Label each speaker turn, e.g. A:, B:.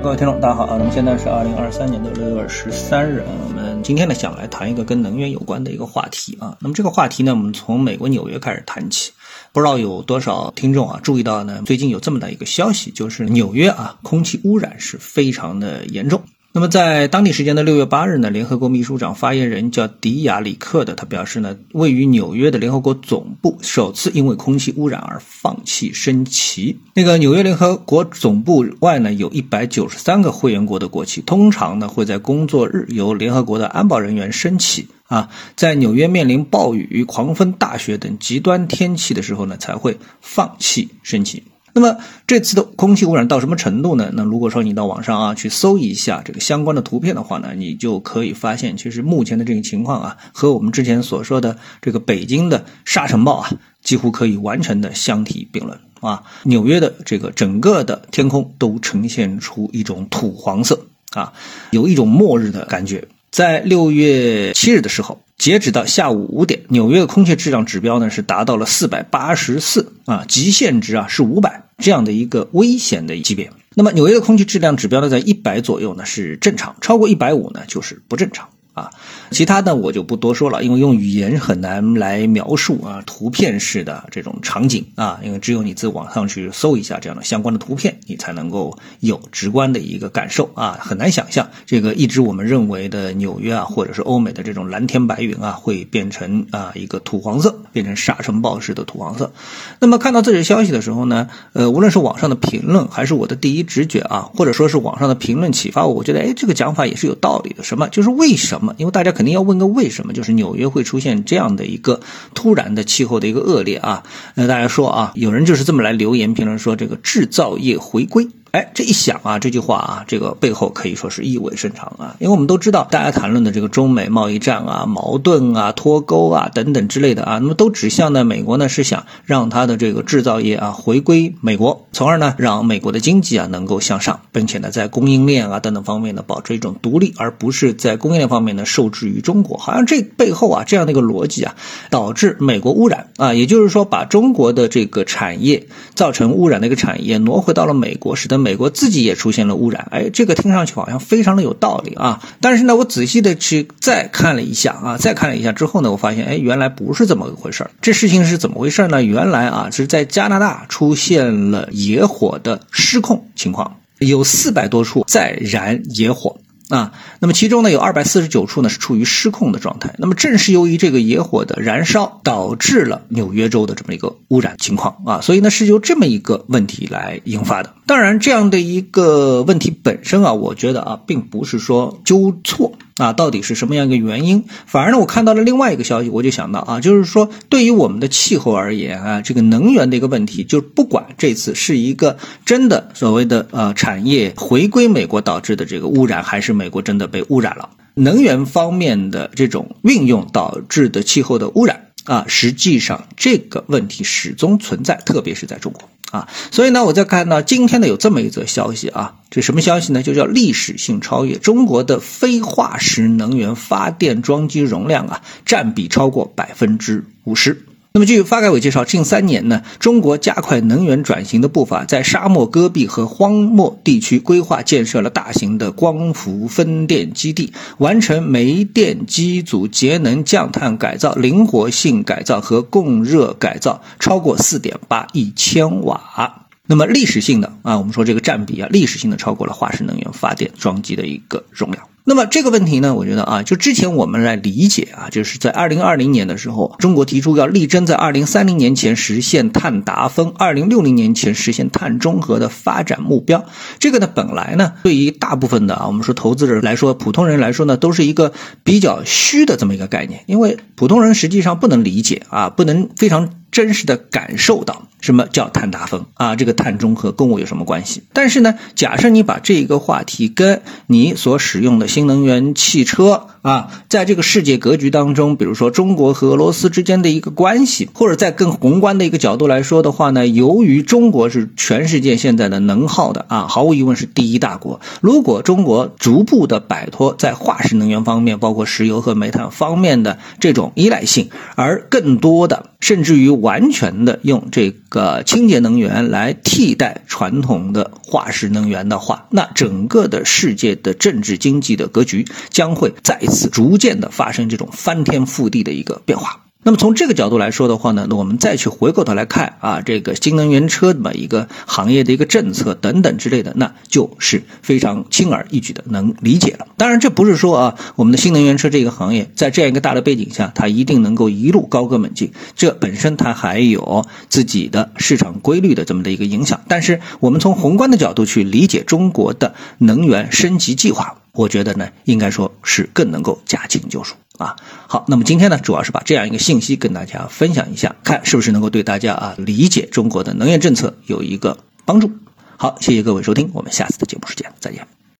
A: 各位听众，大家好啊！那么现在是二零二三年的六月十三日啊，我们今天呢想来谈一个跟能源有关的一个话题啊。那么这个话题呢，我们从美国纽约开始谈起。不知道有多少听众啊注意到呢？最近有这么大一个消息，就是纽约啊空气污染是非常的严重。那么，在当地时间的六月八日呢，联合国秘书长发言人叫迪亚里克的，他表示呢，位于纽约的联合国总部首次因为空气污染而放弃升旗。那个纽约联合国总部外呢，有一百九十三个会员国的国旗，通常呢会在工作日由联合国的安保人员升起啊，在纽约面临暴雨、狂风大雪等极端天气的时候呢，才会放弃升旗。那么这次的空气污染到什么程度呢？那如果说你到网上啊去搜一下这个相关的图片的话呢，你就可以发现，其实目前的这个情况啊，和我们之前所说的这个北京的沙尘暴啊，几乎可以完全的相提并论啊。纽约的这个整个的天空都呈现出一种土黄色啊，有一种末日的感觉。在六月七日的时候。截止到下午五点，纽约的空气质量指标呢是达到了四百八十四啊，极限值啊是五百这样的一个危险的级别。那么纽约的空气质量指标呢在一百左右呢是正常，超过一百五呢就是不正常。啊，其他的我就不多说了，因为用语言很难来描述啊，图片式的这种场景啊，因为只有你在网上去搜一下这样的相关的图片，你才能够有直观的一个感受啊，很难想象这个一直我们认为的纽约啊，或者是欧美的这种蓝天白云啊，会变成啊一个土黄色，变成沙尘暴式的土黄色。那么看到这些消息的时候呢，呃，无论是网上的评论，还是我的第一直觉啊，或者说是网上的评论启发我，我觉得哎，这个讲法也是有道理的。什么？就是为什么？因为大家肯定要问个为什么，就是纽约会出现这样的一个突然的气候的一个恶劣啊？那大家说啊，有人就是这么来留言评论说，这个制造业回归。哎，这一想啊，这句话啊，这个背后可以说是意味深长啊，因为我们都知道，大家谈论的这个中美贸易战啊、矛盾啊、脱钩啊等等之类的啊，那么都指向呢，美国呢是想让它的这个制造业啊回归美国，从而呢让美国的经济啊能够向上，并且呢在供应链啊等等方面呢保持一种独立，而不是在供应链方面呢受制于中国。好像这背后啊这样的一个逻辑啊，导致美国污染啊，也就是说把中国的这个产业造成污染的一个产业挪回到了美国，使得。美国自己也出现了污染，哎，这个听上去好像非常的有道理啊。但是呢，我仔细的去再看了一下啊，再看了一下之后呢，我发现，哎，原来不是这么回事儿。这事情是怎么回事呢？原来啊，是在加拿大出现了野火的失控情况，有四百多处在燃野火。啊，那么其中呢有二百四十九处呢是处于失控的状态。那么正是由于这个野火的燃烧，导致了纽约州的这么一个污染情况啊，所以呢是由这么一个问题来引发的。当然，这样的一个问题本身啊，我觉得啊，并不是说纠错。啊，到底是什么样一个原因？反而呢，我看到了另外一个消息，我就想到啊，就是说对于我们的气候而言啊，这个能源的一个问题，就是不管这次是一个真的所谓的呃产业回归美国导致的这个污染，还是美国真的被污染了，能源方面的这种运用导致的气候的污染啊，实际上这个问题始终存在，特别是在中国。啊，所以呢，我在看到今天呢有这么一则消息啊，这什么消息呢？就叫历史性超越，中国的非化石能源发电装机容量啊，占比超过百分之五十。那么，据发改委介绍，近三年呢，中国加快能源转型的步伐，在沙漠、戈壁和荒漠地区规划建设了大型的光伏分电基地，完成煤电机组节能降碳改造、灵活性改造和供热改造，超过四点八亿千瓦。那么历史性的啊，我们说这个占比啊，历史性的超过了化石能源发电装机的一个容量。那么这个问题呢，我觉得啊，就之前我们来理解啊，就是在二零二零年的时候，中国提出要力争在二零三零年前实现碳达峰，二零六零年前实现碳中和的发展目标。这个呢，本来呢，对于大部分的啊，我们说投资者来说，普通人来说呢，都是一个比较虚的这么一个概念，因为普通人实际上不能理解啊，不能非常。真实的感受到什么叫碳达峰啊？这个碳中和跟我有什么关系？但是呢，假设你把这个话题跟你所使用的新能源汽车。啊，在这个世界格局当中，比如说中国和俄罗斯之间的一个关系，或者在更宏观的一个角度来说的话呢，由于中国是全世界现在的能耗的啊，毫无疑问是第一大国。如果中国逐步的摆脱在化石能源方面，包括石油和煤炭方面的这种依赖性，而更多的甚至于完全的用这个清洁能源来替代传统的化石能源的话，那整个的世界的政治经济的格局将会再一次逐渐的发生这种翻天覆地的一个变化。那么从这个角度来说的话呢，那我们再去回过头来看啊，这个新能源车的一个行业的一个政策等等之类的，那就是非常轻而易举的能理解了。当然，这不是说啊，我们的新能源车这个行业在这样一个大的背景下，它一定能够一路高歌猛进。这本身它还有自己的市场规律的这么的一个影响。但是我们从宏观的角度去理解中国的能源升级计划。我觉得呢，应该说是更能够驾轻就熟啊。好，那么今天呢，主要是把这样一个信息跟大家分享一下，看是不是能够对大家啊理解中国的能源政策有一个帮助。好，谢谢各位收听，我们下次的节目时间再见。